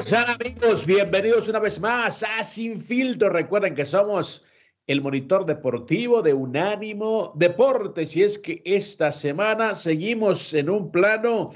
Están amigos? Bienvenidos una vez más a Sin Filtro. Recuerden que somos el monitor deportivo de Unánimo Deportes y es que esta semana seguimos en un plano,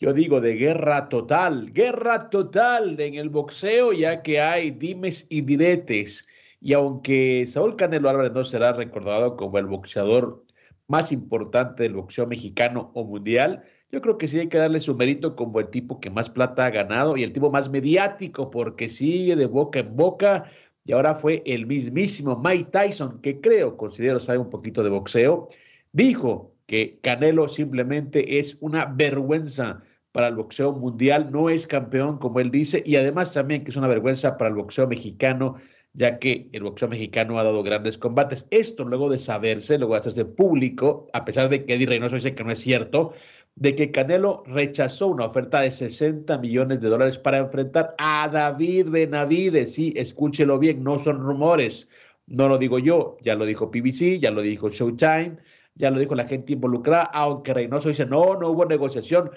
yo digo, de guerra total, guerra total en el boxeo ya que hay dimes y diretes. Y aunque Saúl Canelo Álvarez no será recordado como el boxeador más importante del boxeo mexicano o mundial, yo creo que sí hay que darle su mérito como el tipo que más plata ha ganado y el tipo más mediático porque sigue de boca en boca y ahora fue el mismísimo Mike Tyson que creo, considero sabe un poquito de boxeo, dijo que Canelo simplemente es una vergüenza para el boxeo mundial, no es campeón como él dice y además también que es una vergüenza para el boxeo mexicano ya que el boxeo mexicano ha dado grandes combates. Esto luego de saberse, luego de hacerse público, a pesar de que Eddie Reynoso dice que no es cierto, de que Canelo rechazó una oferta de 60 millones de dólares para enfrentar a David Benavides. Sí, escúchelo bien, no son rumores. No lo digo yo, ya lo dijo PBC, ya lo dijo Showtime, ya lo dijo la gente involucrada, aunque Reynoso dice, no, no hubo negociación.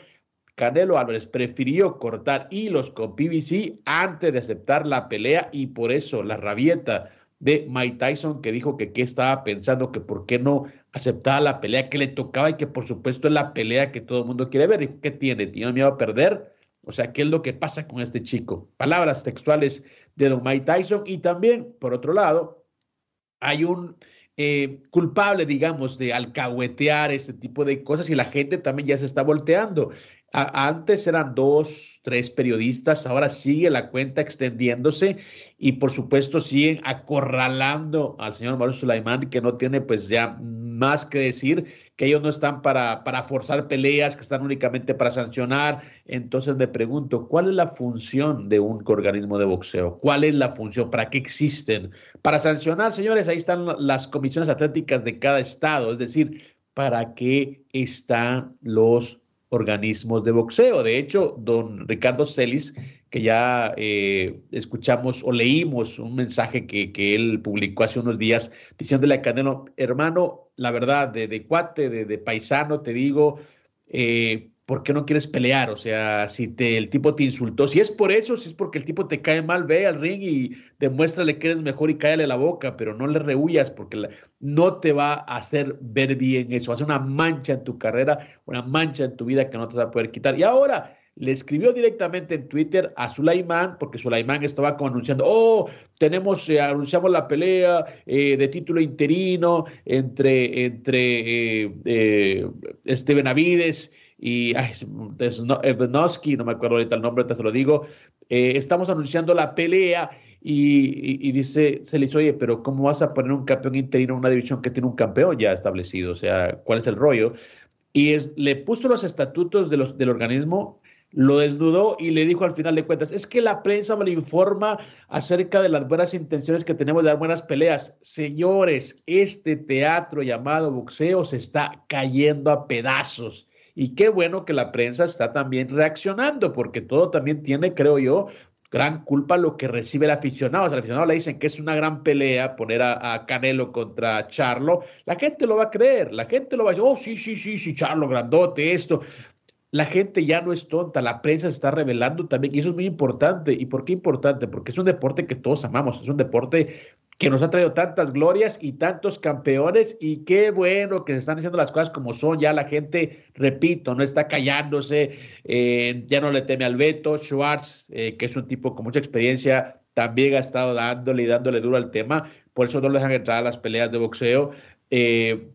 Canelo Álvarez prefirió cortar hilos con PBC antes de aceptar la pelea y por eso la rabieta de Mike Tyson que dijo que qué estaba pensando, que por qué no aceptaba la pelea que le tocaba y que por supuesto es la pelea que todo el mundo quiere ver. Dijo, ¿qué tiene? ¿Tiene miedo a perder? O sea, ¿qué es lo que pasa con este chico? Palabras textuales de don Mike Tyson y también, por otro lado, hay un eh, culpable, digamos, de alcahuetear este tipo de cosas y la gente también ya se está volteando. Antes eran dos, tres periodistas, ahora sigue la cuenta extendiéndose y por supuesto siguen acorralando al señor Mario Sulaimán, que no tiene pues ya más que decir, que ellos no están para, para forzar peleas, que están únicamente para sancionar. Entonces me pregunto, ¿cuál es la función de un organismo de boxeo? ¿Cuál es la función? ¿Para qué existen? Para sancionar, señores, ahí están las comisiones atléticas de cada estado, es decir, ¿para qué están los organismos de boxeo. De hecho, don Ricardo Celis, que ya eh, escuchamos o leímos un mensaje que, que, él publicó hace unos días diciéndole a Canelo, hermano, la verdad, de, de cuate, de, de, paisano, te digo, eh, ¿por qué no quieres pelear? O sea, si te, el tipo te insultó, si es por eso, si es porque el tipo te cae mal, ve al ring y demuéstrale que eres mejor y cállale la boca, pero no le rehuyas porque no te va a hacer ver bien eso, ser una mancha en tu carrera, una mancha en tu vida que no te va a poder quitar. Y ahora le escribió directamente en Twitter a Sulaimán, porque Sulaimán estaba como anunciando, oh, tenemos, eh, anunciamos la pelea eh, de título interino entre, entre eh, eh este Benavides y Evnoski, no me acuerdo ahorita el nombre, te lo digo, eh, estamos anunciando la pelea y, y, y, dice, se le dice, oye, pero ¿cómo vas a poner un campeón interino en una división que tiene un campeón ya establecido? O sea, ¿cuál es el rollo? Y es, le puso los estatutos de los, del organismo, lo desnudó y le dijo al final de cuentas, es que la prensa me informa acerca de las buenas intenciones que tenemos de dar buenas peleas. Señores, este teatro llamado boxeo se está cayendo a pedazos. Y qué bueno que la prensa está también reaccionando, porque todo también tiene, creo yo, gran culpa lo que recibe el aficionado. O sea, aficionado le dicen que es una gran pelea poner a, a, Canelo contra Charlo. La gente lo va a creer, la gente lo va a decir, oh, sí, sí, sí, sí, Charlo, grandote, esto. La gente ya no es tonta, la prensa se está revelando también y eso es muy importante. ¿Y por qué importante? Porque es un deporte que todos amamos, es un deporte que nos ha traído tantas glorias y tantos campeones y qué bueno que se están haciendo las cosas como son, ya la gente, repito, no está callándose, eh, ya no le teme al veto, Schwartz, eh, que es un tipo con mucha experiencia, también ha estado dándole y dándole duro al tema, por eso no le dejan entrar a las peleas de boxeo. Eh,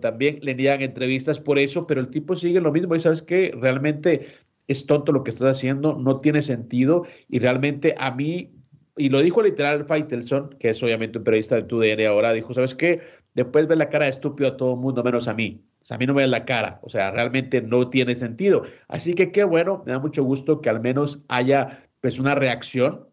también le niegan entrevistas por eso, pero el tipo sigue lo mismo y sabes que realmente es tonto lo que estás haciendo, no tiene sentido y realmente a mí y lo dijo literal Faitelson, que es obviamente un periodista de TUDN ahora, dijo, ¿sabes qué? Después ver la cara de estúpido a todo el mundo, menos a mí. O sea, a mí no me ve la cara, o sea, realmente no tiene sentido. Así que qué bueno, me da mucho gusto que al menos haya pues una reacción.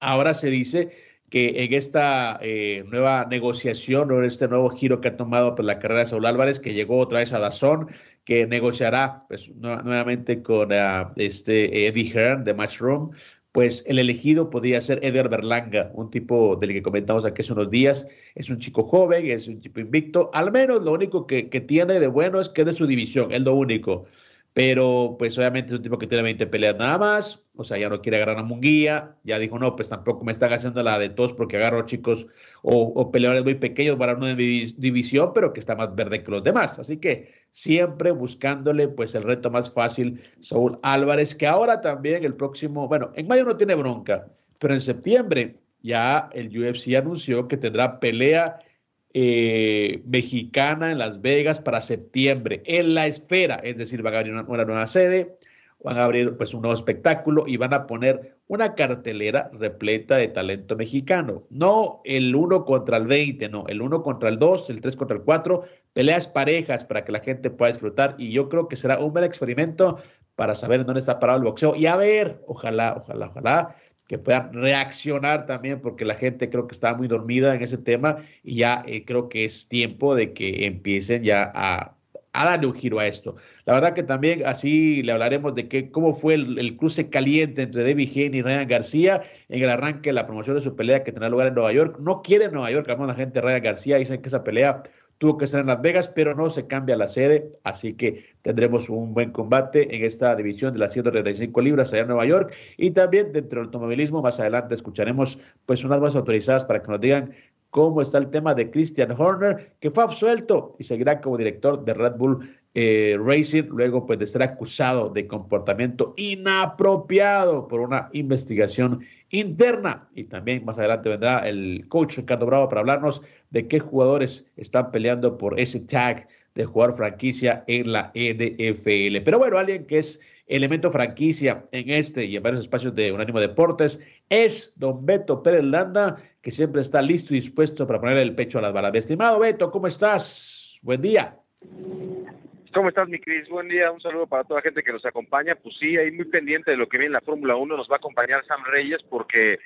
Ahora se dice que en esta eh, nueva negociación o en este nuevo giro que ha tomado pues, la carrera de Saúl Álvarez, que llegó otra vez a Dazón, que negociará pues, nuevamente con uh, este Eddie Hearn de Matchroom, pues el elegido podría ser Eder Berlanga, un tipo del que comentamos aquí hace unos días. Es un chico joven, es un tipo invicto. Al menos lo único que, que tiene de bueno es que es de su división, es lo único pero pues obviamente es un tipo que tiene 20 peleas nada más, o sea, ya no quiere agarrar a Munguía, ya dijo, no, pues tampoco me están haciendo la de todos porque agarro chicos o, peleadores muy pequeños para una división, pero que está más verde que los demás. Así que siempre buscándole pues el reto más fácil, Saúl Álvarez, que ahora también el próximo, bueno, en mayo no tiene bronca, pero en septiembre ya el UFC anunció que tendrá pelea eh, mexicana en Las Vegas para septiembre, en la esfera, es decir, van a abrir una, nueva sede, van a abrir pues un nuevo espectáculo y van a poner una cartelera repleta de talento mexicano. No el 1 contra el 20, no, el 1 contra el 2, el 3 contra el 4, peleas parejas para que la gente pueda disfrutar y yo creo que será un buen experimento para saber dónde está parado el boxeo y a ver, ojalá, ojalá, ojalá que puedan reaccionar también, porque la gente creo que está muy dormida en ese tema y ya eh, creo que es tiempo de que empiecen ya a, darle un giro a esto. La verdad que también así le hablaremos de que, cómo fue el, cruce caliente entre David Hane y Ryan García en el arranque de la promoción de su pelea que tendrá lugar en Nueva York. No quiere Nueva York, la gente Ryan García, dicen que esa pelea tuvo que ser en Las Vegas, pero no se cambia la sede, así que tendremos un buen combate en esta división de las 135 libras allá en Nueva York. Y también dentro del automovilismo más adelante escucharemos pues unas voces autorizadas para que nos digan cómo está el tema de Christian Horner, que fue absuelto y seguirá como director de Red Bull eh, Racing, luego pues de ser acusado de comportamiento inapropiado por una investigación interna. Y también más adelante vendrá el coach Ricardo Bravo para hablarnos de qué jugadores están peleando por ese tag de jugador franquicia en la NFL. Pero bueno, alguien que es elemento franquicia en este y en varios espacios de Unánimo Deportes es don Beto Pérez Landa, que siempre está listo y dispuesto para poner el pecho a las balas. Estimado Beto, ¿cómo estás? Buen día. ¿Cómo estás, mi Cris? Buen día, un saludo para toda la gente que nos acompaña. Pues sí, ahí muy pendiente de lo que viene en la Fórmula 1, nos va a acompañar Sam Reyes porque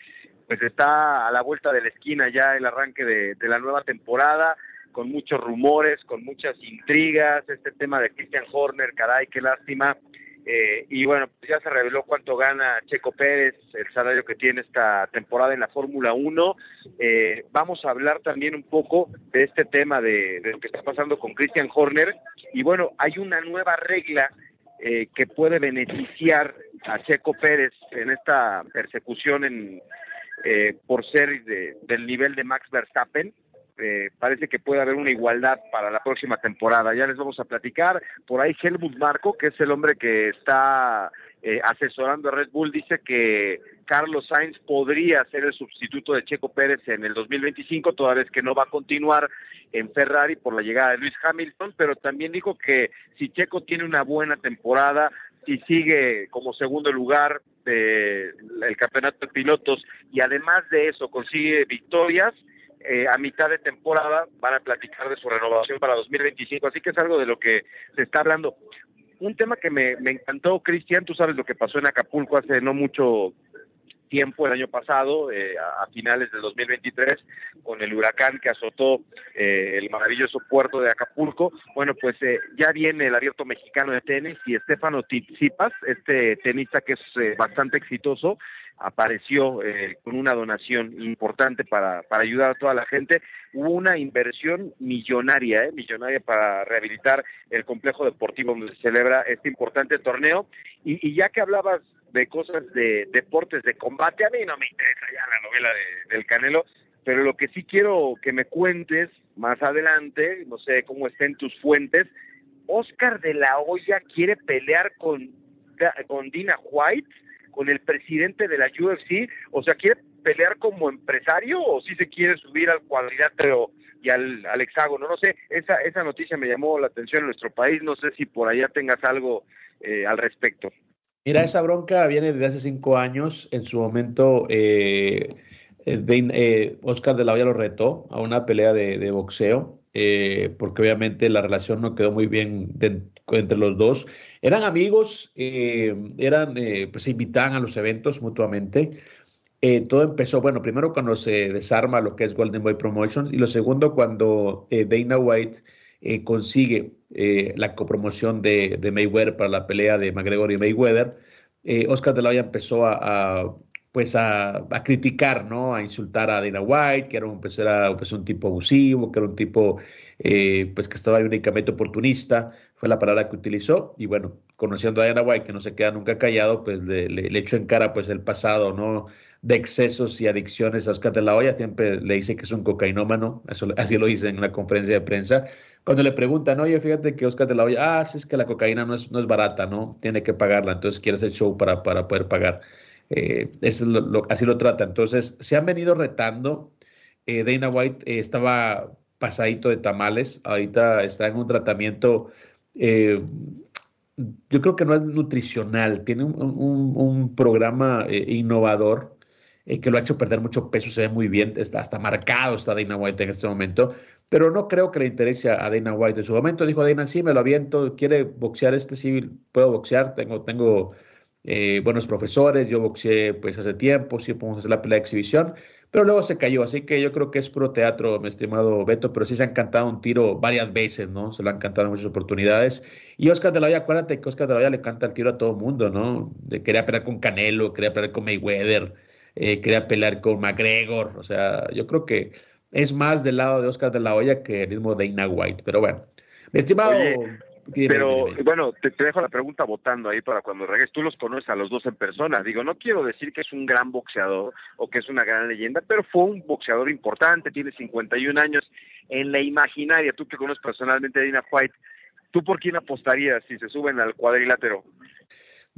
pues está a la vuelta de la esquina ya el arranque de, la nueva temporada, con muchos rumores, con muchas intrigas, este tema de Christian Horner, caray, qué lástima. Eh, y bueno, pues ya se reveló cuánto gana Checo Pérez, el salario que tiene esta temporada en la Fórmula 1. Eh, vamos a hablar también un poco de este tema de, lo que está pasando con Christian Horner. Y bueno, hay una nueva regla eh, que puede beneficiar a Checo Pérez en esta persecución en, por ser del nivel de Max Verstappen. Eh, parece que puede haber una igualdad para la próxima temporada. Ya les vamos a platicar. Por ahí Helmut Marco, que es el hombre que está eh, asesorando a Red Bull, dice que Carlos Sainz podría ser el sustituto de Checo Pérez en el 2025, toda vez que no va a continuar en Ferrari por la llegada de Luis Hamilton, pero también dijo que si Checo tiene una buena temporada, si sigue como segundo lugar del campeonato de pilotos y además de eso consigue victorias, eh, a mitad de temporada van a platicar de su renovación para 2025, así que es algo de lo que se está hablando. Un tema que me, encantó, Cristian, tú sabes lo que pasó en Acapulco hace no mucho tiempo el año pasado, eh, a, finales del 2023, con el huracán que azotó eh, el maravilloso puerto de Acapulco. Bueno, pues ya viene el abierto mexicano de tenis y Estefano Tsitsipas, este tenista que es bastante exitoso, apareció eh, con una donación importante para, para ayudar a toda la gente. Hubo una inversión millonaria, eh, millonaria para rehabilitar el complejo deportivo donde se celebra este importante torneo. Y, ya que hablabas de cosas de deportes de combate, a mí no me interesa ya la novela del Canelo, pero lo que sí quiero que me cuentes más adelante, no sé cómo estén tus fuentes, Oscar de la Hoya quiere pelear con, con Dina White, con el presidente de la UFC, o sea, quiere pelear como empresario o si se quiere subir al cuadrilátero y al, al, hexágono, no sé, esa, esa noticia me llamó la atención en nuestro país, no sé si por allá tengas algo eh, al respecto. Mira, esa bronca viene desde hace cinco años, en su momento... Eh eh, eh, Oscar de la Hoya lo retó a una pelea de, boxeo, eh, porque obviamente la relación no quedó muy bien entre los dos. Eran amigos, eran, pues se invitaban a los eventos mutuamente. todo empezó, bueno, primero cuando se desarma lo que es Golden Boy Promotions y lo segundo cuando Dana White consigue la copromoción de, Mayweather para la pelea de McGregor y Mayweather. Oscar de la Hoya empezó a pues a, criticar, ¿no? A insultar a Dana White, que era un, pues era, pues un tipo abusivo, que era un tipo eh, pues que estaba únicamente oportunista, fue la palabra que utilizó. Y bueno, conociendo a Dana White, que no se queda nunca callado, pues le, le, echó en cara pues el pasado, ¿no? De excesos y adicciones a Oscar de la Hoya, siempre le dice que es un cocainómano, eso, así lo dice en una conferencia de prensa. Cuando le preguntan, oye, fíjate que Oscar de la Hoya, ah, sí, es que la cocaína no es, no es barata, ¿no? Tiene que pagarla, entonces quiere hacer show para, para poder pagar. Eh, es lo, así lo trata. Entonces, se han venido retando. Eh, Dana White eh, estaba pasadito de tamales, ahorita está en un tratamiento, yo creo que no es nutricional, tiene un, programa innovador que lo ha hecho perder mucho peso, se ve muy bien, está hasta marcado está Dana White en este momento, pero no creo que le interese a Dana White. En su momento dijo Dana, sí, me lo aviento, quiere boxear este, sí, puedo boxear, tengo, tengo eh, buenos profesores, yo boxeé pues hace tiempo, sí podemos hacer la pelea de exhibición, pero luego se cayó, así que yo creo que es pro teatro, mi estimado Beto, pero sí se han cantado un tiro varias veces, ¿no? Se lo han cantado en muchas oportunidades. Y Oscar de la Hoya, acuérdate que Oscar de la Hoya le canta el tiro a todo mundo, ¿no? Quería pelear con Canelo, quería pelear con Mayweather, eh, quería pelear con McGregor, o sea, yo creo que es más del lado de Oscar de la Hoya que el mismo Dana White, pero bueno. Mi estimado... Pero bueno, te, dejo la pregunta votando ahí para cuando regreses. Tú los conoces a los dos en persona. Digo, no quiero decir que es un gran boxeador o que es una gran leyenda, pero fue un boxeador importante, tiene 51 años. En la imaginaria, tú que conoces personalmente a Dina White, ¿tú por quién apostarías si se suben al cuadrilátero?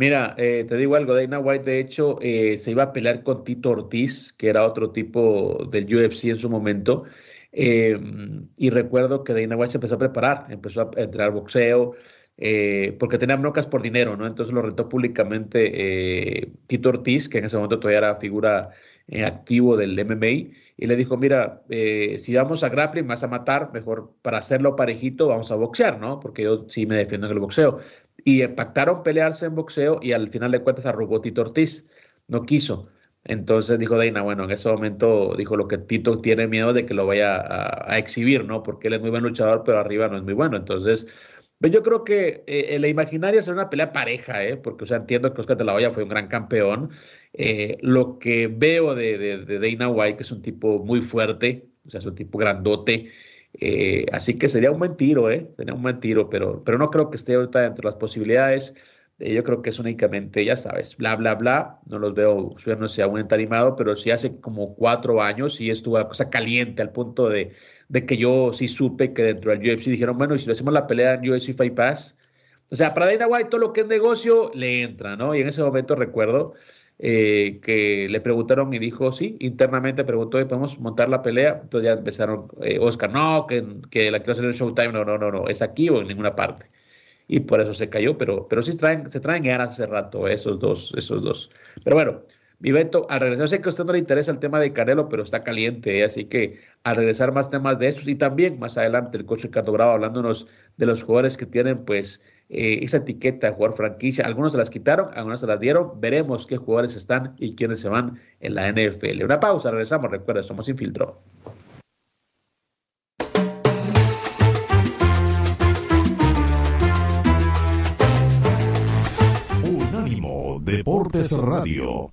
Mira, eh, te digo algo, Dana White de hecho eh, se iba a pelear con Tito Ortiz, que era otro tipo del UFC en su momento, eh, y recuerdo que Dana White se empezó a preparar, empezó a entrenar boxeo, eh, porque tenía broncas por dinero, ¿no? Entonces lo retó públicamente eh, Tito Ortiz, que en ese momento todavía era figura activo del MMA, y le dijo, mira, si vamos a grappling, vas a matar, mejor para hacerlo parejito, vamos a boxear, ¿no? Porque yo sí me defiendo en el boxeo. Y pactaron pelearse en boxeo y al final de cuentas arrugó Tito Ortiz, no quiso. Entonces dijo Deina, bueno, en ese momento dijo lo que Tito tiene miedo de que lo vaya a, exhibir, ¿no? Porque él es muy buen luchador, pero arriba no es muy bueno. Entonces, pues yo creo que eh, la imaginaria será una pelea pareja, ¿eh? Porque, o sea, entiendo que Oscar de la Hoya fue un gran campeón. Eh, lo que veo de, de, Dana White, que es un tipo muy fuerte, o sea, es un tipo grandote. Eh, así que sería un buen tiro, ¿eh? Sería un buen tiro, pero, pero no creo que esté ahorita dentro de las posibilidades. Eh, yo creo que es únicamente, ya sabes, bla, bla, bla. No los veo subiéndose aún entarimado, pero sí hace como cuatro años sí estuvo la cosa caliente al punto de, de, que yo sí supe que dentro del UFC dijeron, bueno, y si le hacemos la pelea en UFC Fight Pass, o sea, para Dana White todo lo que es negocio le entra, ¿no? Y en ese momento recuerdo eh, que le preguntaron y dijo, sí, internamente preguntó, ¿podemos montar la pelea? Entonces ya empezaron, eh, Oscar, no, que, la quiero hacer en Showtime, no, no, no, no, es aquí o en ninguna parte y por eso se cayó, pero, pero sí traen, se traen ganas hace rato esos dos, esos dos. Pero bueno, mi Beto, al regresar, sé que a usted no le interesa el tema de Canelo, pero está caliente, ¿eh? así que al regresar más temas de estos y también más adelante el coche Ricardo Bravo hablándonos de los jugadores que tienen pues eh, esa etiqueta de jugador franquicia, algunos se las quitaron, algunos se las dieron, veremos qué jugadores están y quiénes se van en la NFL. Una pausa, regresamos, recuerda, somos Infiltro. Deportes Radio.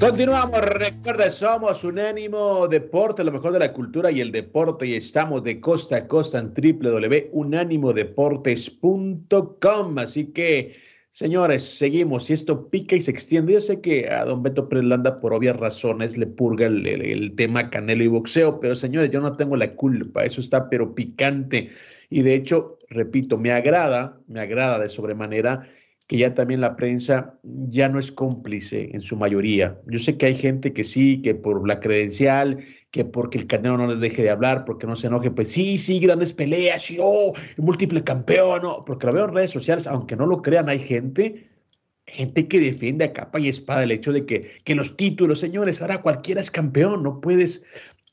Continuamos, recuerda, somos Unánimo Deporte, lo mejor de la cultura y el deporte, y estamos de costa a costa en www.unánimodeportes.com. Así que, señores, seguimos. Si esto pica y se extiende, yo sé que a don Beto Prelanda, por obvias razones, le purga el, el tema canelo y boxeo, pero señores, yo no tengo la culpa, eso está pero picante. Y de hecho, repito, me agrada, me agrada de sobremanera que ya también la prensa ya no es cómplice en su mayoría. Yo sé que hay gente que sí, que por la credencial, que porque el Canelo no les deje de hablar, porque no se enoje, pues sí, sí, grandes peleas, sí, oh, múltiple campeón, porque lo veo en redes sociales, aunque no lo crean, hay gente, gente que defiende a capa y espada el hecho de que, que los títulos, señores, ahora cualquiera es campeón, no puedes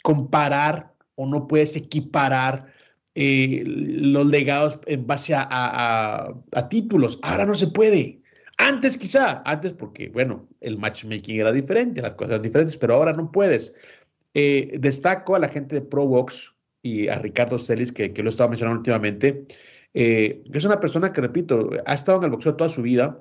comparar o no puedes equiparar eh, los legados en base a, títulos. Ahora no se puede. Antes quizá, antes porque, bueno, el matchmaking era diferente, las cosas eran diferentes, pero ahora no puedes. Eh, destaco a la gente de ProBox y a Ricardo Celis, que, lo estaba mencionando últimamente, eh, que es una persona que, repito, ha estado en el boxeo toda su vida,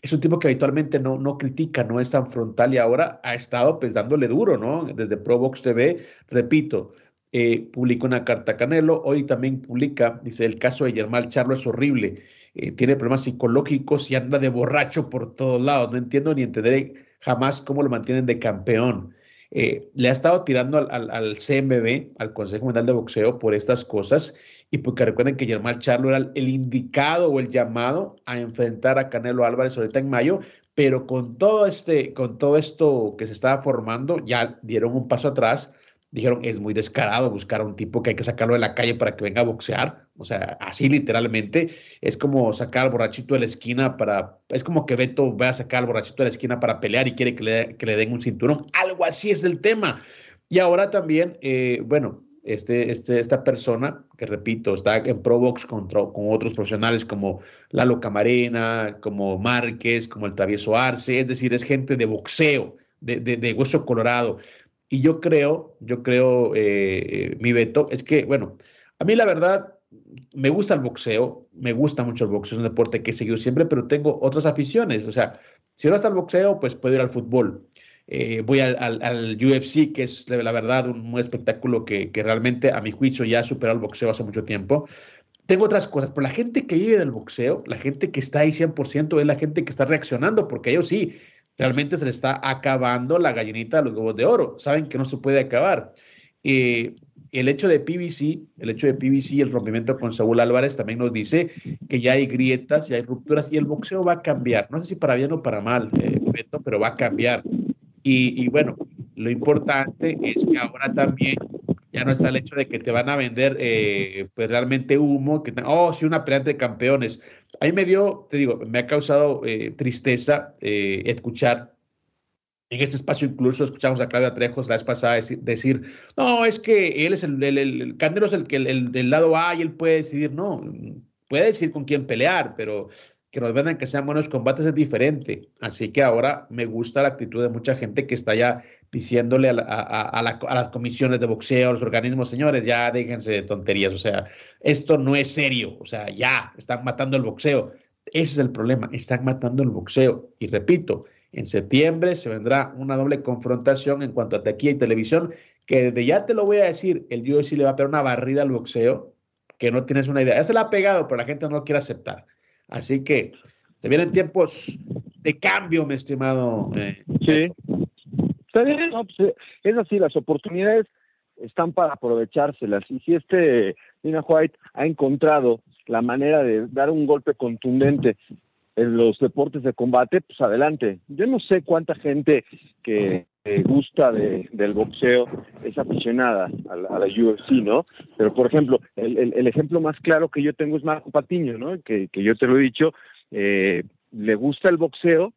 es un tipo que habitualmente no, no critica, no es tan frontal y ahora ha estado pues dándole duro, ¿no? Desde ProBox TV, repito, eh, publicó una carta a Canelo, hoy también publica, dice, el caso de Germán Charlo es horrible, eh, tiene problemas psicológicos y anda de borracho por todos lados, no entiendo ni entenderé jamás cómo lo mantienen de campeón. Eh, le ha estado tirando al, al, CMB, al Consejo Mundial de Boxeo, por estas cosas y porque recuerden que Germán Charlo era el indicado o el llamado a enfrentar a Canelo Álvarez ahorita en mayo, pero con todo este, con todo esto que se estaba formando, ya dieron un paso atrás dijeron, es muy descarado buscar a un tipo que hay que sacarlo de la calle para que venga a boxear. O sea, así literalmente. Es como sacar al borrachito de la esquina para, es como que Beto va a sacar al borrachito de la esquina para pelear y quiere que le, que le den un cinturón. Algo así es el tema. Y ahora también, eh, bueno, este, este, esta persona, que repito, está en Pro Box con, con otros profesionales como Lalo Camarena, como Márquez, como el Travieso Arce, es decir, es gente de boxeo, de, de, de hueso colorado. Y yo creo, yo creo, eh, mi veto, es que, bueno, a mí la verdad, me gusta el boxeo, me gusta mucho el boxeo, es un deporte que he seguido siempre, pero tengo otras aficiones. O sea, si no está el boxeo, pues puedo ir al fútbol. Eh, voy al, al, UFC, que es la verdad un, espectáculo que, que, realmente a mi juicio ya ha superado el boxeo hace mucho tiempo. Tengo otras cosas, pero la gente que vive del boxeo, la gente que está ahí 100% es la gente que está reaccionando, porque ellos sí, realmente se le está acabando la gallinita de los huevos de oro. Saben que no se puede acabar. Eh, el hecho de PVC, el hecho de PVC y el rompimiento con Saúl Álvarez también nos dice que ya hay grietas, ya hay rupturas y el boxeo va a cambiar. No sé si para bien o para mal, eh, pero va a cambiar. Y, y, bueno, lo importante es que ahora también ya no está el hecho de que te van a vender eh, pues realmente humo, que oh, sí, una pelea de campeones. A mí me dio, te digo, me ha causado eh, tristeza eh, escuchar en este espacio incluso escuchamos a Claudia Trejos la vez pasada decir, no, es que él es el, el, el, es el que el, del lado A y él puede decidir, no, puede decidir con quién pelear, pero que nos vendan que sean buenos combates es diferente. Así que ahora me gusta la actitud de mucha gente que está ya diciéndole a, las comisiones de boxeo, a los organismos, señores, ya déjense de tonterías, o sea, esto no es serio, o sea, ya están matando el boxeo. Ese es el problema, están matando el boxeo. Y repito, en septiembre se vendrá una doble confrontación en cuanto a taquilla y televisión, que desde ya te lo voy a decir, el UFC le va a pegar una barrida al boxeo, que no tienes una idea. Ya se la ha pegado, pero la gente no lo quiere aceptar. Así que te vienen tiempos de cambio, mi estimado. Eh, sí. Está bien, pues, eh, es así, las oportunidades están para aprovechárselas. Y si este Nina White ha encontrado la manera de dar un golpe contundente en los deportes de combate, pues adelante. Yo no sé cuánta gente que gusta de, del boxeo es aficionada a la, a la, UFC, ¿no? Pero, por ejemplo, el, el, el, ejemplo más claro que yo tengo es Marco Patiño, ¿no? Que, que yo te lo he dicho, eh, le gusta el boxeo,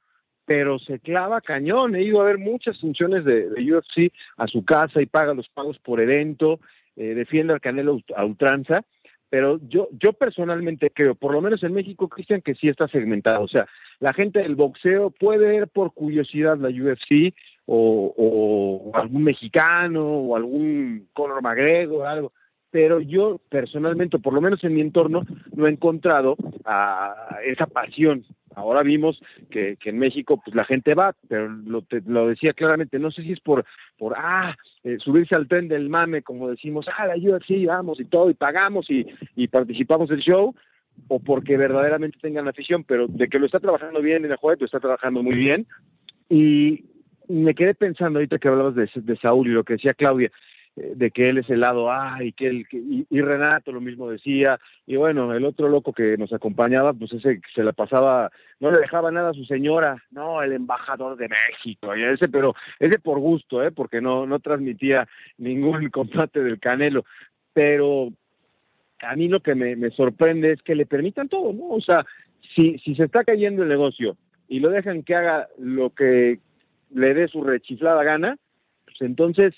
pero se clava cañón. He ido a ver muchas funciones de, UFC a su casa y paga los pagos por evento, eh, defiende al Canelo a ultranza, pero yo, yo personalmente creo, por lo menos en México, Cristian, que sí está segmentado. O sea, la gente del boxeo puede ver por curiosidad la UFC o, algún mexicano o algún Conor McGregor o algo pero yo personalmente, por lo menos en mi entorno, no he encontrado esa pasión. Ahora vimos que, en México pues la gente va, pero lo, lo decía claramente, no sé si es por, por ah, eh, subirse al tren del mame, como decimos, ah, la UFC, vamos y todo, y pagamos y, y participamos del show, o porque verdaderamente tengan afición, pero de que lo está trabajando bien en el juego, lo está trabajando muy bien. Y me quedé pensando ahorita que hablabas de, de Saúl y lo que decía Claudia, de que él es el lado A y que él y, Renato lo mismo decía y bueno el otro loco que nos acompañaba pues ese se le pasaba no le dejaba nada a su señora no el embajador de México y ese pero ese por gusto eh porque no no transmitía ningún combate del Canelo pero a mí lo que me, me sorprende es que le permitan todo no o sea si si se está cayendo el negocio y lo dejan que haga lo que le dé su rechiflada gana pues entonces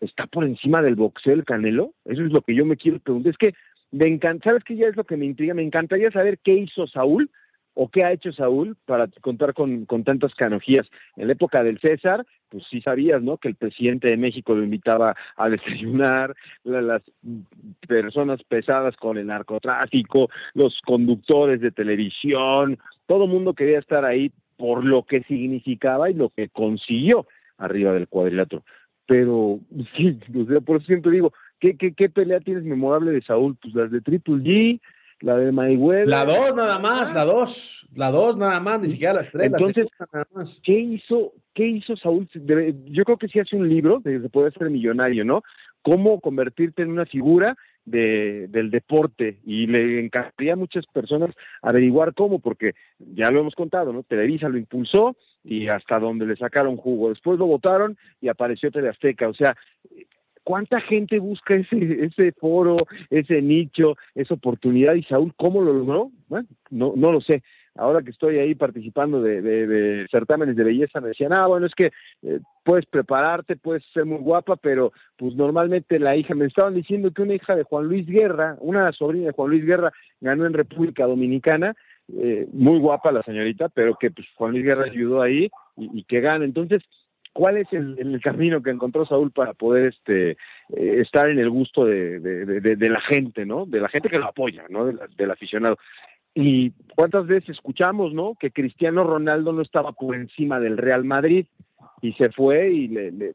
está por encima del boxeo el Canelo? Eso es lo que yo me quiero preguntar. Es que me encanta, ¿sabes qué ya es lo que me intriga? Me encantaría saber qué hizo Saúl o qué ha hecho Saúl para contar con, con tantas canogías. En la época del César, pues sí sabías, ¿no? Que el presidente de México lo invitaba a desayunar, las personas pesadas con el narcotráfico, los conductores de televisión, todo mundo quería estar ahí por lo que significaba y lo que consiguió arriba del cuadrilátero pero sí, por eso siempre digo, ¿qué, qué, qué pelea tienes memorable de Saúl? Pues las de Triple G, la de Mayweather. La dos nada más, la dos, la dos nada más, ni siquiera las tres. Entonces, nada más. ¿qué hizo, qué hizo Saúl? Yo creo que sí hace un libro de se puede ser millonario, ¿no? Cómo convertirte en una figura de, del deporte y le encantaría a muchas personas averiguar cómo, porque ya lo hemos contado, ¿no? Televisa lo impulsó, y hasta donde le sacaron jugo. Después lo votaron y apareció Teleazteca. O sea, ¿cuánta gente busca ese, ese foro, ese nicho, esa oportunidad? Y Saúl, ¿cómo lo logró? Bueno, no, no lo sé. Ahora que estoy ahí participando de, de, certámenes de belleza, me decían, ah, bueno, es que eh, puedes prepararte, puedes ser muy guapa, pero pues normalmente la hija, me estaban diciendo que una hija de Juan Luis Guerra, una sobrina de Juan Luis Guerra, ganó en República Dominicana eh, muy guapa la señorita, pero que pues, Juan Luis Guerra ayudó ahí y, que gana. Entonces, ¿cuál es el, camino que encontró Saúl para poder este eh, estar en el gusto de, de, la gente, ¿no? De la gente que lo apoya, ¿no? Del, aficionado. Y cuántas veces escuchamos, ¿no? Que Cristiano Ronaldo no estaba por encima del Real Madrid y se fue y le, le,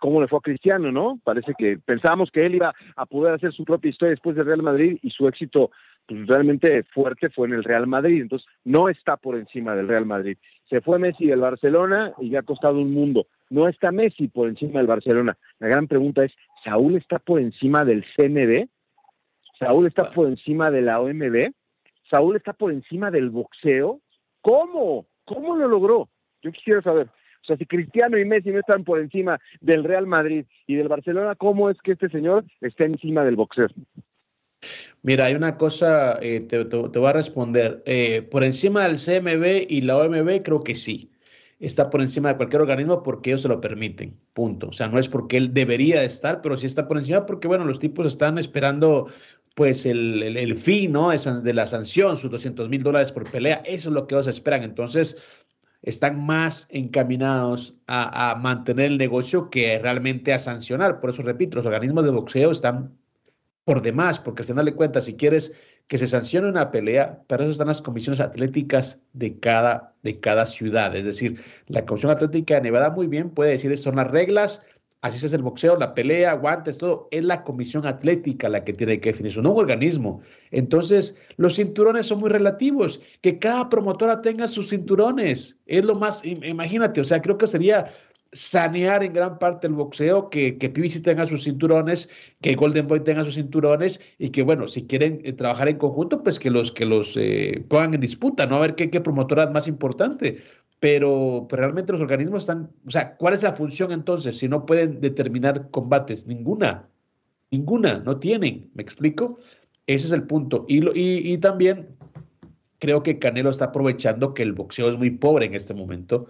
cómo le fue a Cristiano, ¿no? Parece que pensábamos que él iba a poder hacer su propia historia después del Real Madrid y su éxito pues, realmente fuerte fue en el Real Madrid, entonces no está por encima del Real Madrid. Se fue Messi del Barcelona y le ha costado un mundo. No está Messi por encima del Barcelona. La gran pregunta es, ¿Saúl está por encima del CNB? ¿Saúl está por encima de la OMB? ¿Saúl está por encima del boxeo? ¿Cómo? ¿Cómo lo logró? Yo quisiera saber. O sea, si Cristiano y Messi no están por encima del Real Madrid y del Barcelona, ¿cómo es que este señor está encima del boxeo? Mira, hay una cosa, eh, te, voy a responder. Eh, por encima del CMB y la OMB, creo que sí. Está por encima de cualquier organismo porque ellos se lo permiten. Punto. O sea, no es porque él debería estar, pero sí está por encima porque, bueno, los tipos están esperando pues el, el, fin, ¿no? de la sanción, sus 200 mil dólares por pelea. Eso es lo que ellos esperan. Entonces, están más encaminados a, mantener el negocio que realmente a sancionar. Por eso, repito, los organismos de boxeo están por demás, porque al final de cuentas, si quieres que se sancione una pelea, para eso están las comisiones atléticas de cada, de cada ciudad. Es decir, la Comisión Atlética de Nevada muy bien puede decir, son las reglas, así hace el boxeo, la pelea, guantes, todo. Es la Comisión Atlética la que tiene que definir eso, no un organismo. Entonces, los cinturones son muy relativos. Que cada promotora tenga sus cinturones. Es lo más, imagínate, o sea, creo que sería sanear en gran parte el boxeo, que, que PBC tenga sus cinturones, que Golden Boy tenga sus cinturones y que, bueno, si quieren eh, trabajar en conjunto, pues que los, que los eh, pongan en disputa, ¿no? A ver qué, qué promotora es más importante. Pero, pero, realmente los organismos están, o sea, ¿cuál es la función entonces si no pueden determinar combates? Ninguna, ninguna, no tienen, ¿me explico? Ese es el punto. Y, y, y también creo que Canelo está aprovechando que el boxeo es muy pobre en este momento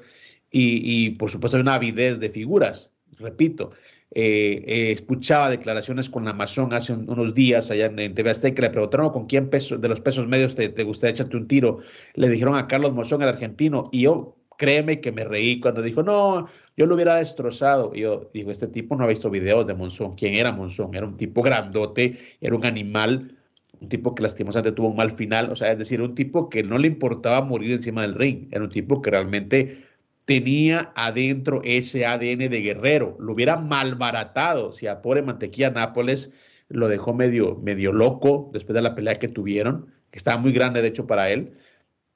y, por supuesto hay una avidez de figuras, repito. Eh, eh, escuchaba declaraciones con la Amazon hace unos días allá en, TV Azteca, le preguntaron con quién peso, de los pesos medios te, gustaría echarte un tiro. Le dijeron a Carlos Mozón, el argentino, y yo, créeme que me reí cuando dijo, no, yo lo hubiera destrozado. Y yo digo, este tipo no ha visto videos de Monzón. ¿Quién era Monzón? Era un tipo grandote, era un animal un tipo que lastimosamente tuvo un mal final, o sea, es decir, un tipo que no le importaba morir encima del ring, era un tipo que realmente tenía adentro ese ADN de guerrero, lo hubiera malbaratado. Si a pobre Mantequilla Nápoles lo dejó medio, medio loco después de la pelea que tuvieron, que estaba muy grande de hecho para él,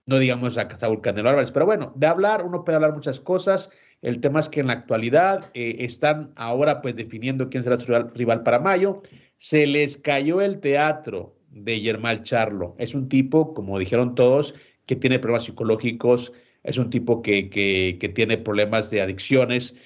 no digamos a Saúl Canelo Álvarez, pero bueno, de hablar uno puede hablar muchas cosas, el tema es que en la actualidad eh, están ahora pues definiendo quién será su rival para mayo, se les cayó el teatro de Yermal Charlo. Es un tipo, como dijeron todos, que tiene problemas psicológicos, es un tipo que, que, tiene problemas de adicciones,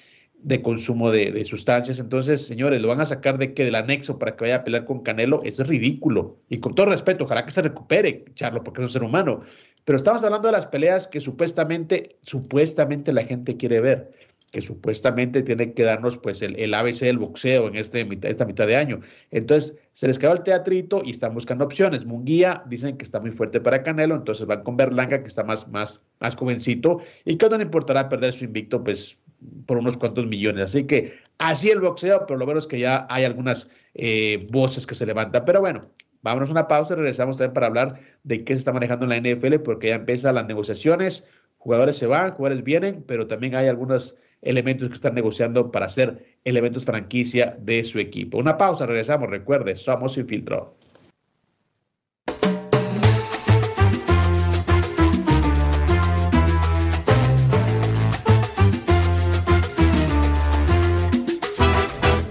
de consumo de, sustancias. Entonces, señores, lo van a sacar de que del anexo para que vaya a pelear con Canelo. Es ridículo. Y con todo respeto, ojalá que se recupere, Charlo, porque es un ser humano. Pero estamos hablando de las peleas que supuestamente, supuestamente la gente quiere ver que supuestamente tiene que darnos pues el, ABC del boxeo en este, esta mitad de año. Entonces, se les quedó el teatrito y están buscando opciones. Munguía dicen que está muy fuerte para Canelo, entonces van con Berlanga, que está más, más, más jovencito, y que no le importará perder su invicto pues por unos cuantos millones. Así que así el boxeo, pero lo bueno es que ya hay algunas eh, voces que se levantan. Pero bueno, vámonos a una pausa y regresamos también para hablar de qué se está manejando en la NFL, porque ya empiezan las negociaciones, jugadores se van, jugadores vienen, pero también hay algunas elementos que están negociando para ser elementos franquicia de su equipo. Una pausa, regresamos. Recuerde, somos sin filtro.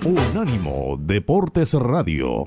Unánimo Deportes Radio.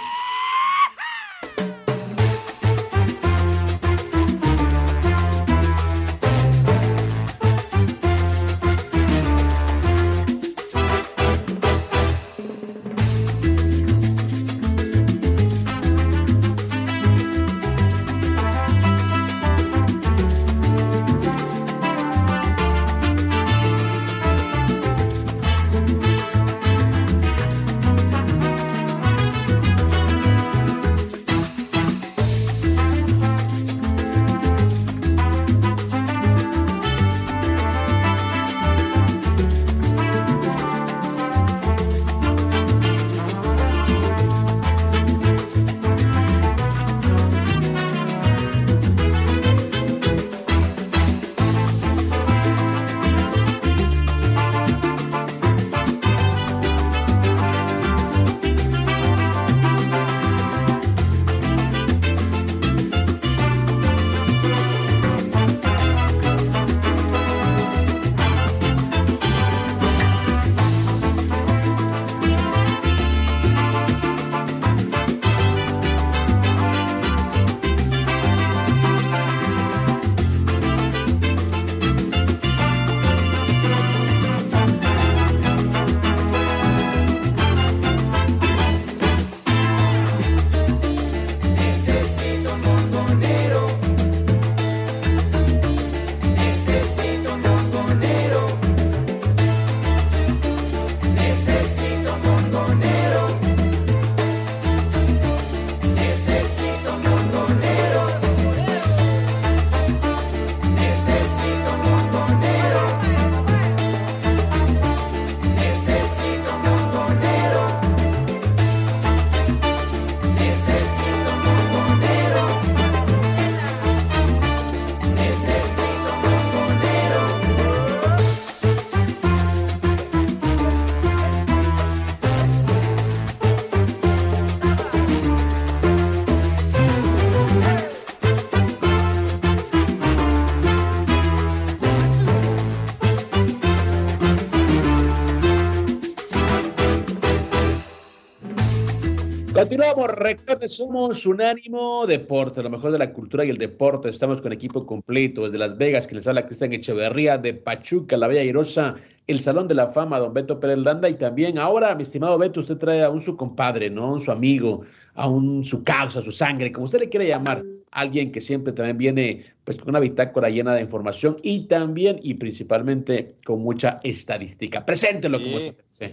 Continuamos, recuerden, somos Unánimo Deporte, lo mejor de la cultura y el deporte. Estamos con equipo completo desde Las Vegas, que les habla Cristian Echeverría, de Pachuca, la Bella Irosa, el Salón de la Fama, don Beto Pérez Landa, y también ahora, mi estimado Beto, usted trae a un su compadre, ¿no? Un su amigo, a un su causa, su sangre, como usted le quiere llamar, alguien que siempre también viene pues con una bitácora llena de información y también y principalmente con mucha estadística. Preséntelo como se Sí,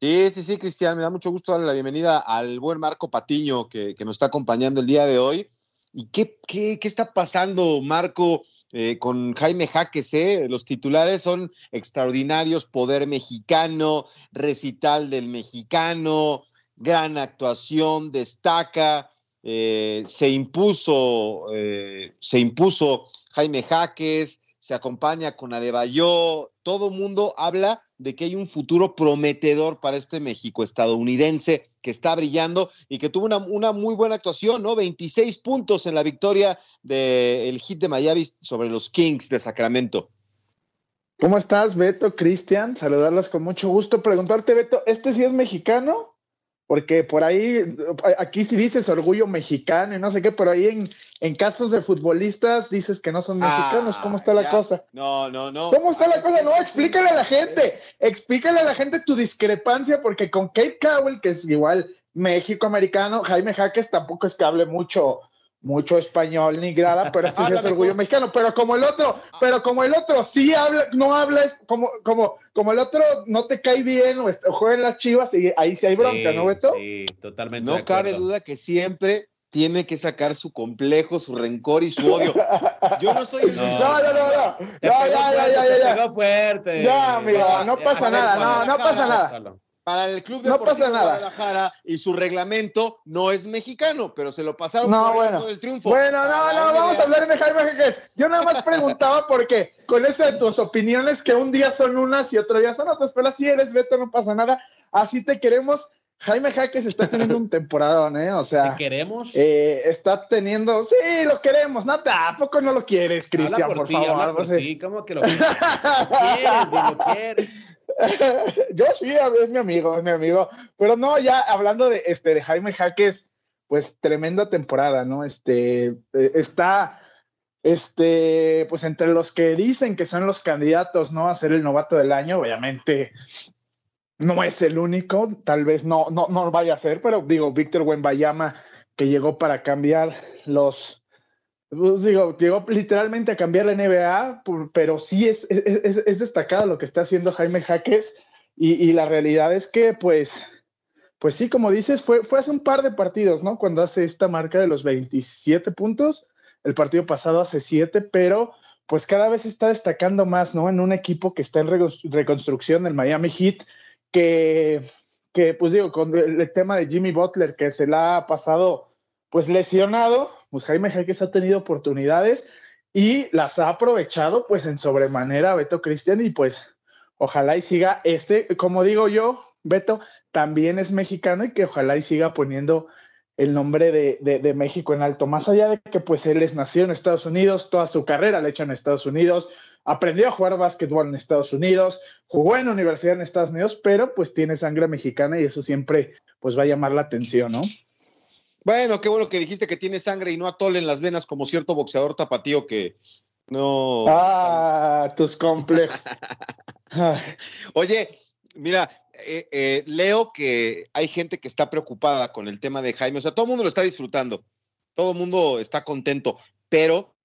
sí, sí, Cristian, me da mucho gusto darle la bienvenida al buen Marco Patiño que, nos está acompañando el día de hoy. ¿Y qué, qué, está pasando, Marco, eh, con Jaime Jaques? Eh? Los titulares son extraordinarios, poder mexicano, recital del mexicano, gran actuación, destaca, eh, se impuso, se impuso Jaime Jaques, se acompaña con Adebayo, todo mundo habla de que hay un futuro prometedor para este México estadounidense que está brillando y que tuvo una, muy buena actuación, ¿no? 26 puntos en la victoria del hit de Miami sobre los Kings de Sacramento. ¿Cómo estás, Beto, Cristian? Saludarlos con mucho gusto. Preguntarte, Beto, ¿este sí es mexicano? Porque por ahí, aquí sí dices orgullo mexicano y no sé qué, pero ahí en, en casos de futbolistas dices que no son mexicanos. ¿Cómo está la cosa? No, no, no. ¿Cómo está la cosa? No, explícale a la gente. Explícale a la gente tu discrepancia, porque con Kate Cowell, que es igual México-americano, Jaime Jaques tampoco es que hable mucho, mucho español ni grada, pero este es orgullo mexicano. Pero como el otro, pero como el otro sí habla, no habla, como, como, como el otro no te cae bien o, juega en las chivas y ahí sí hay bronca, ¿no, Beto? Sí, totalmente. No cabe duda que siempre tiene que sacar su complejo, su rencor y su odio. Yo no soy el No, no, no, no. No, ya, ya, ya, ya, ya. fuerte. Ya, amigo, no pasa nada, no, no pasa nada. Para el Club Deportivo no pasa nada. de Guadalajara y su reglamento no es mexicano, pero se lo pasaron no, por bueno. del triunfo. Bueno, no, no, vamos a hablar de Jaime Jaques. Yo nada más preguntaba porque con eso de tus opiniones que un día son unas y otro día son otras, pero así eres, Beto, no pasa nada. Así te queremos Jaime Jaques está teniendo un temporadón, ¿eh? O sea. queremos? Eh, está teniendo. Sí, lo queremos. No, tampoco no lo quieres, Cristian, por, favor. Por. ¿Cómo que lo quieres? lo quieres? Yo sí, es mi amigo, es mi amigo. Pero no, ya hablando de, este, de Jaime Jaques, pues tremenda temporada, ¿no? Este eh, está. Este, pues entre los que dicen que son los candidatos, ¿no? A ser el novato del año, obviamente no es el único, tal vez no, no, no vaya a ser, pero digo, Víctor Wembayama, que llegó para cambiar los, pues digo, llegó literalmente a cambiar la NBA, pero sí es, es, destacado lo que está haciendo Jaime Jaques y, la realidad es que, pues, pues sí, como dices, fue, fue hace un par de partidos, ¿no? Cuando hace esta marca de los 27 puntos, el partido pasado hace 7, pero pues cada vez está destacando más, ¿no? En un equipo que está en reconstrucción, el Miami Heat, que, que pues digo, con el, tema de Jimmy Butler, que se la ha pasado pues lesionado, pues Jaime Jaques ha tenido oportunidades y las ha aprovechado pues en sobremanera Beto Cristian y pues ojalá y siga este, como digo yo, Beto también es mexicano y que ojalá y siga poniendo el nombre de, de, México en alto, más allá de que pues él es nacido en Estados Unidos, toda su carrera la hecho en Estados Unidos, aprendió a jugar básquetbol en Estados Unidos, jugó en universidad en Estados Unidos, pero pues tiene sangre mexicana y eso siempre pues va a llamar la atención, ¿no? Bueno, qué bueno que dijiste que tiene sangre y no atole en las venas como cierto boxeador tapatío que no. Ah, tus complejos. Oye, mira, eh, eh, leo que hay gente que está preocupada con el tema de Jaime. O sea, todo el mundo lo está disfrutando, todo el mundo está contento, pero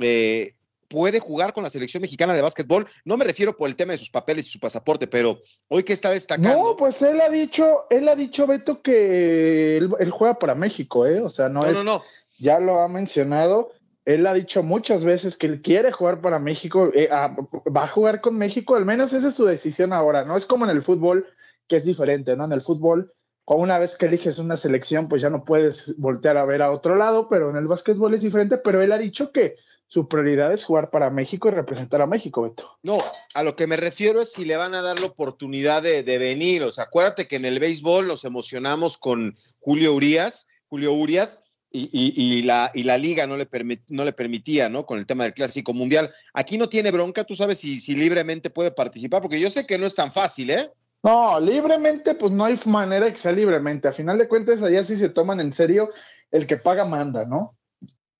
eh, puede jugar con la selección mexicana de básquetbol. No me refiero por el tema de sus papeles y su pasaporte, pero hoy que está destacando. No, pues él ha dicho, él ha dicho, Beto, que él, juega para México, ¿eh? O sea, no, es. No, no. Ya lo ha mencionado. Él ha dicho muchas veces que él quiere jugar para México, eh, ah, va a jugar con México, al menos esa es su decisión ahora, ¿no? Es como en el fútbol, que es diferente, ¿no? En el fútbol, una vez que eliges una selección, pues ya no puedes voltear a ver a otro lado, pero en el básquetbol es diferente, pero él ha dicho que su prioridad es jugar para México y representar a México, Beto. No, a lo que me refiero es si le van a dar la oportunidad de, venir. O sea, acuérdate que en el béisbol nos emocionamos con Julio Urias, Julio Urias, y, la, y la liga no le, no le permitía, ¿no? Con el tema del Clásico Mundial. Aquí no tiene bronca, tú sabes si, si libremente puede participar, porque yo sé que no es tan fácil, ¿eh? No, libremente, pues no hay manera de que sea libremente. A final de cuentas, allá sí se toman en serio el que paga manda, ¿no?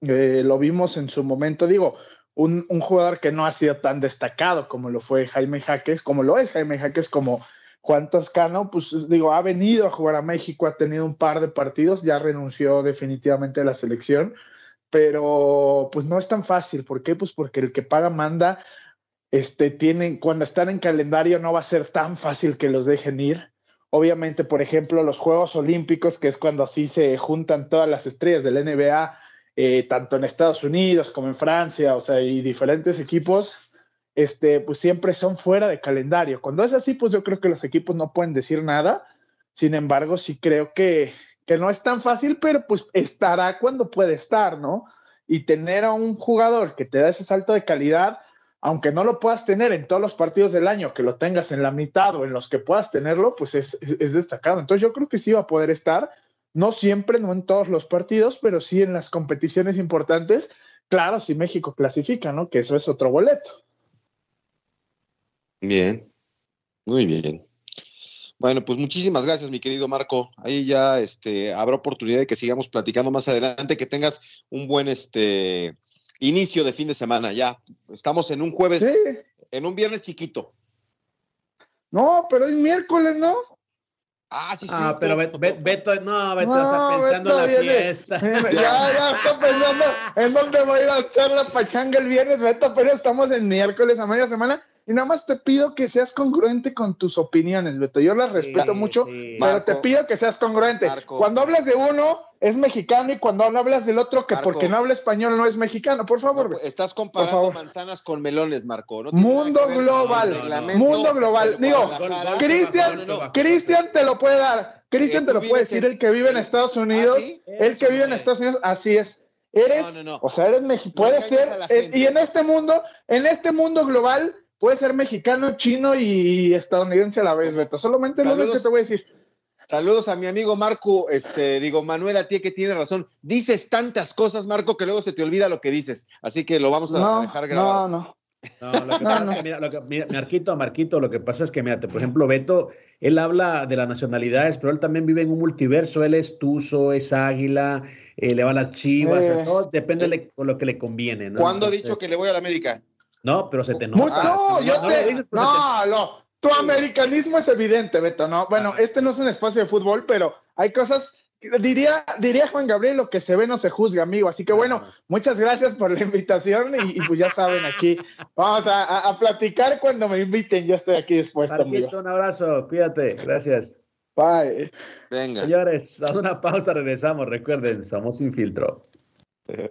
Eh, lo vimos en su momento, digo, un, un, jugador que no ha sido tan destacado como lo fue Jaime Jaques, como lo es Jaime Jaques, como Juan Toscano, pues digo, ha venido a jugar a México, ha tenido un par de partidos, ya renunció definitivamente a la selección, pero pues no es tan fácil. ¿Por qué? Pues porque el que paga manda, este, tienen, cuando están en calendario no va a ser tan fácil que los dejen ir. Obviamente, por ejemplo, los Juegos Olímpicos, que es cuando así se juntan todas las estrellas del NBA, eh, tanto en Estados Unidos como en Francia, o sea, y diferentes equipos, este, pues siempre son fuera de calendario. Cuando es así, pues yo creo que los equipos no pueden decir nada. Sin embargo, sí creo que, que no es tan fácil, pero pues estará cuando puede estar, ¿no? Y tener a un jugador que te da ese salto de calidad, aunque no lo puedas tener en todos los partidos del año, que lo tengas en la mitad o en los que puedas tenerlo, pues es, es, es destacado. Entonces yo creo que sí va a poder estar, no siempre, no en todos los partidos, pero sí en las competiciones importantes. Claro, si México clasifica, ¿no? Que eso es otro boleto. Bien, muy bien. Bueno, pues muchísimas gracias, mi querido Marco. Ahí ya este, habrá oportunidad de que sigamos platicando más adelante, que tengas un buen este, inicio de fin de semana. Ya estamos en un jueves, sí. en un viernes chiquito. No, pero es miércoles, ¿no? Ah, sí, sí. Ah, pero Beto, Beto, no, Beto no, está pensando Beto en la viene. fiesta. Ya, ya está pensando en dónde va a ir a echar la pachanga el viernes, Beto, pero estamos en miércoles a media semana y nada más te pido que seas congruente con tus opiniones, Beto. Yo las respeto sí, mucho, sí. pero Marco, te pido que seas congruente. Marco. Cuando hablas de uno, es mexicano, y cuando hablas del otro, que Marco. porque no habla español no es mexicano. Por favor. No, estás comparando manzanas con melones, Marco. No mundo global. mundo global. Digo, Cristian, Cristian te lo puede dar. Cristian te lo puede decir, en... el que vive en Estados Unidos. ¿Ah, sí? El que vive en Estados Unidos, así es. Eres, no, no, o sea, eres mexicano. Puede ser, eh, y en este mundo, en este mundo global, puede ser mexicano, chino y estadounidense a la vez, Beto. Solamente Saludos. lo que te voy a decir. Saludos a mi amigo Marco, este, digo, Manuel, a ti que tiene razón. Dices tantas cosas, Marco, que luego se te olvida lo que dices. Así que lo vamos a no, dejar grabado. No, no. No, lo que pasa es que, mira, lo que, mira, Marquito, Marquito, lo que pasa es que, mira, por ejemplo, Beto, él habla de las nacionalidades, pero él también vive en un multiverso, él es tuzo, es águila, eh, le va a las chivas, eh, todo depende eh, de lo que le conviene. ¿no? ¿Cuándo Entonces, he dicho que le voy a la América? No, pero se te nota. No, yo no, te. No, no, no, tu americanismo es evidente, Beto, ¿no? Bueno, este no es un espacio de fútbol, pero hay cosas. Diría, diría Juan Gabriel, lo que se ve no se juzga, amigo. Así que bueno, muchas gracias por la invitación y, y pues ya saben, aquí vamos a, a, a, platicar cuando me inviten. Yo estoy aquí dispuesto, amigos. Un abrazo, cuídate, gracias. Bye. Venga. Señores, a una pausa regresamos. Recuerden, somos sin filtro. Eh.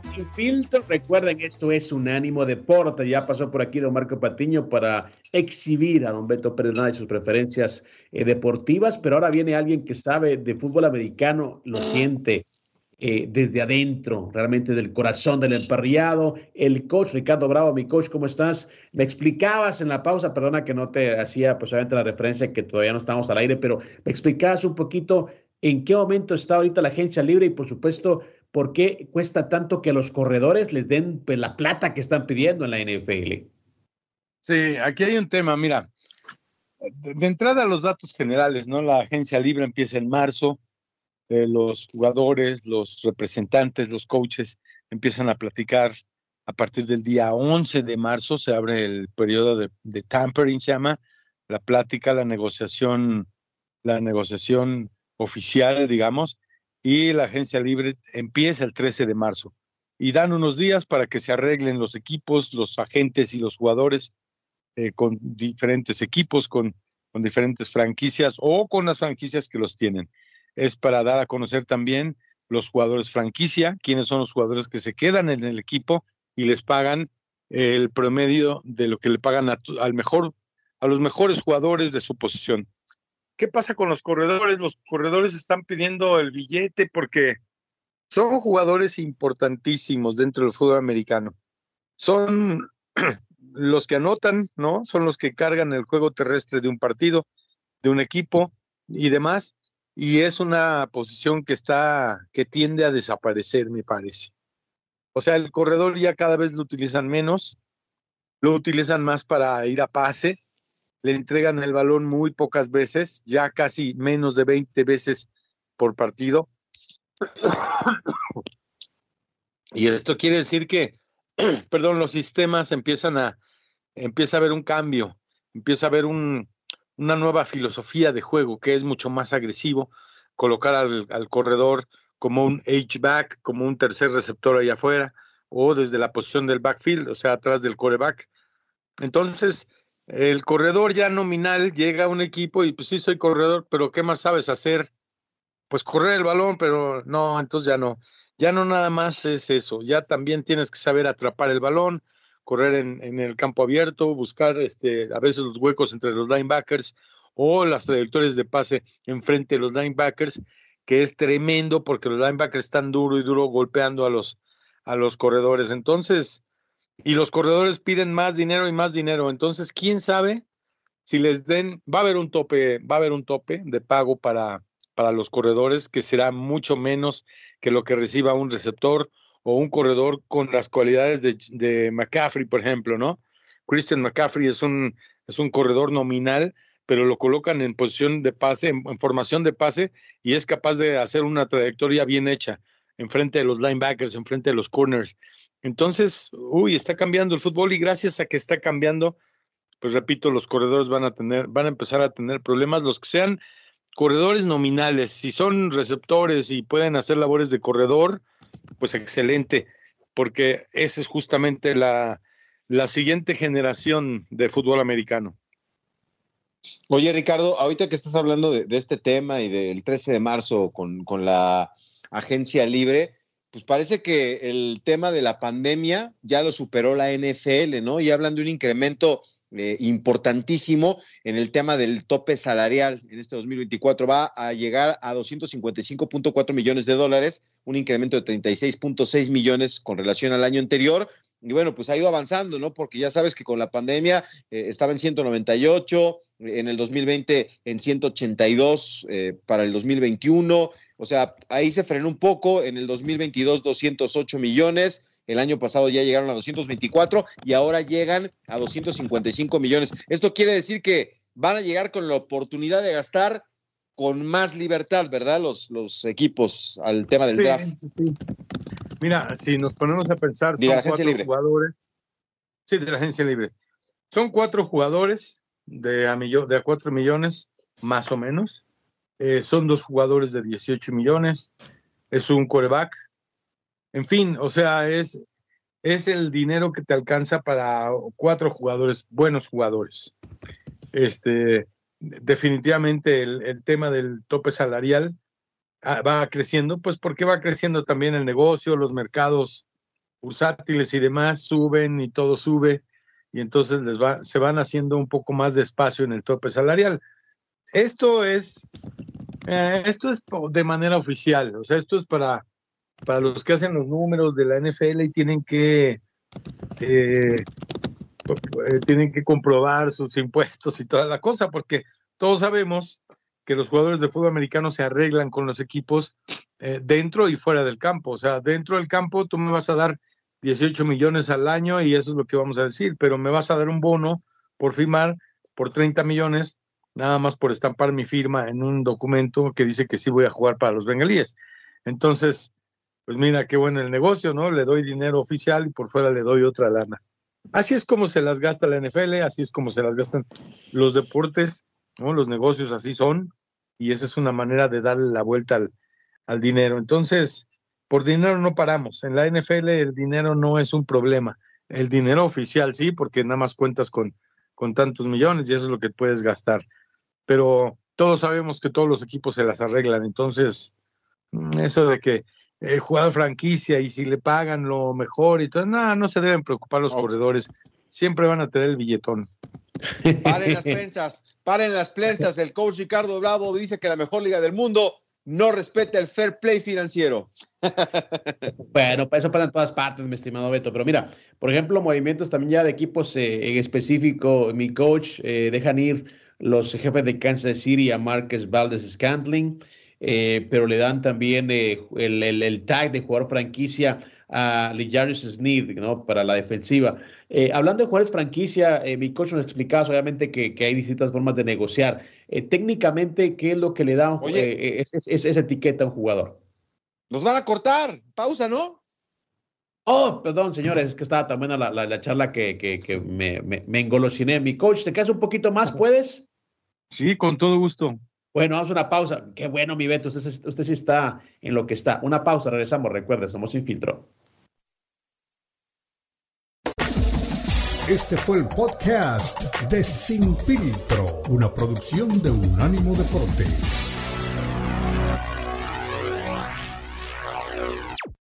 Sin Filtro. Recuerden, esto es Unánimo Deporte. Ya pasó por aquí don Marco Patiño para exhibir a don Beto Pérez y sus preferencias eh, deportivas, pero ahora viene alguien que sabe de fútbol americano, lo siente eh, desde adentro, realmente del corazón del emparrillado. El coach Ricardo Bravo, mi coach, ¿cómo estás? Me explicabas en la pausa, perdona que no te hacía pues obviamente la referencia que todavía no estamos al aire, pero me explicabas un poquito en qué momento está ahorita la agencia libre y por supuesto ¿por qué cuesta tanto que los corredores les den pues, la plata que están pidiendo en la NFL? Sí, aquí hay un tema, mira, de entrada los datos generales, ¿no? La agencia libre empieza en marzo, eh, los jugadores, los representantes, los coaches empiezan a platicar a partir del día 11 de marzo, se abre el periodo de, de tampering, se llama, la plática, la negociación, la negociación oficial, digamos, y la agencia libre empieza el 13 de marzo. Y dan unos días para que se arreglen los equipos, los agentes y los jugadores eh, con diferentes equipos, con, con diferentes franquicias o con las franquicias que los tienen. Es para dar a conocer también los jugadores franquicia, quiénes son los jugadores que se quedan en el equipo y les pagan el promedio de lo que le pagan al mejor, a los mejores jugadores de su posición. ¿Qué pasa con los corredores? Los corredores están pidiendo el billete porque son jugadores importantísimos dentro del fútbol americano. Son los que anotan, ¿no? Son los que cargan el juego terrestre de un partido, de un equipo y demás. Y es una posición que está, que tiende a desaparecer, me parece. O sea, el corredor ya cada vez lo utilizan menos, lo utilizan más para ir a pase, le entregan el balón muy pocas veces, ya casi menos de 20 veces por partido. Y esto quiere decir que, perdón, los sistemas empiezan a, empieza a haber un cambio, empieza a haber un, una nueva filosofía de juego que es mucho más agresivo, colocar al, al corredor como un H-back, como un tercer receptor ahí afuera, o desde la posición del backfield, o sea, atrás del coreback. Entonces, el corredor ya nominal llega a un equipo y pues sí, soy corredor, pero ¿qué más sabes hacer? Pues correr el balón, pero no, entonces ya no. Ya no nada más es eso, ya también tienes que saber atrapar el balón, correr en, en el campo abierto, buscar este, a veces los huecos entre los linebackers o las trayectorias de pase enfrente de los linebackers, que es tremendo porque los linebackers están duro y duro golpeando a los, a los corredores. Entonces, y los corredores piden más dinero y más dinero. Entonces, ¿quién sabe si les den, va a haber un tope, va a haber un tope de pago para, para los corredores que será mucho menos que lo que reciba un receptor o un corredor con las cualidades de, de McCaffrey, por ejemplo, ¿no? Christian McCaffrey es un, es un corredor nominal, pero lo colocan en posición de pase, en, en, formación de pase, y es capaz de hacer una trayectoria bien hecha enfrente de los linebackers, enfrente de los corners. Entonces, uy, está cambiando el fútbol y gracias a que está cambiando, pues repito, los corredores van a tener, van a empezar a tener problemas, los que sean corredores nominales, si son receptores y pueden hacer labores de corredor, pues excelente, porque esa es justamente la, la siguiente generación de fútbol americano. Oye, Ricardo, ahorita que estás hablando de, de este tema y del 13 de marzo con, con la agencia libre, pues parece que el tema de la pandemia ya lo superó la NFL, ¿no? Y hablan de un incremento eh, importantísimo en el tema del tope salarial en este 2024. Va a llegar a 255.4 millones de dólares, un incremento de 36.6 millones con relación al año anterior. Y bueno, pues ha ido avanzando, ¿no? Porque ya sabes que con la pandemia eh, estaba en 198, en el 2020 en 182 eh, para el 2021. O sea, ahí se frenó un poco. En el 2022, 208 millones. El año pasado ya llegaron a 224 y ahora llegan a 255 millones. Esto quiere decir que van a llegar con la oportunidad de gastar con más libertad, ¿verdad? Los, los equipos al tema del Sí, draft. sí, sí. Mira, si nos ponemos a pensar, De son cuatro libre. jugadores. Sí, de la agencia libre. Son cuatro jugadores de a, millo- de a cuatro millones, más o menos. Eh, son dos jugadores de 18 millones. Es un coreback. En fin, o sea, es, es el dinero que te alcanza para cuatro jugadores, buenos jugadores. Este, definitivamente el, el tema del tope salarial va creciendo, pues porque va creciendo también el negocio, los mercados bursátiles y demás suben y todo sube y entonces les va, se van haciendo un poco más de espacio en el tope salarial. Esto es, eh, esto es de manera oficial, o sea, esto es para, para los que hacen los números de la NFL y tienen que eh, eh, tienen que comprobar sus impuestos y toda la cosa, porque todos sabemos que los jugadores de fútbol americano se arreglan con los equipos eh, dentro y fuera del campo. O sea, dentro del campo tú me vas a dar 18 millones al año y eso es lo que vamos a decir, pero me vas a dar un bono por firmar por 30 millones, nada más por estampar mi firma en un documento que dice que sí voy a jugar para los bengalíes. Entonces, pues mira qué bueno el negocio, ¿no? Le doy dinero oficial y por fuera le doy otra lana. Así es como se las gasta la NFL, así es como se las gastan los deportes, ¿no? Los negocios así son, y esa es una manera de darle la vuelta al, al dinero. Entonces, por dinero no paramos. En la NFL el dinero no es un problema. El dinero oficial sí, porque nada más cuentas con, con tantos millones y eso es lo que puedes gastar. Pero todos sabemos que todos los equipos se las arreglan. Entonces, mm, eso de que eh, jugador franquicia y si le pagan lo mejor y todo. No, no se deben preocupar los corredores. Siempre van a tener el billetón. Paren las prensas, paren las prensas. El coach Ricardo Bravo dice que la mejor liga del mundo no respeta el fair play financiero. bueno, eso pasa en todas partes, mi estimado Beto. Pero mira, por ejemplo, movimientos también ya de equipos eh, en específico, mi coach eh, dejan ir los jefes de Kansas City a Marcus Valdez Scantling, eh, pero le dan también el, el, el, tag de jugador franquicia a Lijarius Sneed, ¿no? Para la defensiva. Eh, hablando de jugadores franquicia, eh, mi coach nos explicaba obviamente que, que, hay distintas formas de negociar. Eh, técnicamente, ¿qué es lo que le da eh, es, es, esa etiqueta a un jugador? Nos van a cortar. Pausa, ¿no? Oh, perdón, señores, es que estaba tan buena la, la, la charla que, que, que me, me, me, engolosiné. Mi coach, ¿te quedas un poquito más? ¿Puedes? Sí, con todo gusto. Bueno, vamos a una pausa. Qué bueno, mi Beto, usted, usted sí está en lo que está. Una pausa, regresamos. Recuerde, somos Sin Filtro. Este fue el podcast de Sin Filtro, una producción de Unánimo Deportes.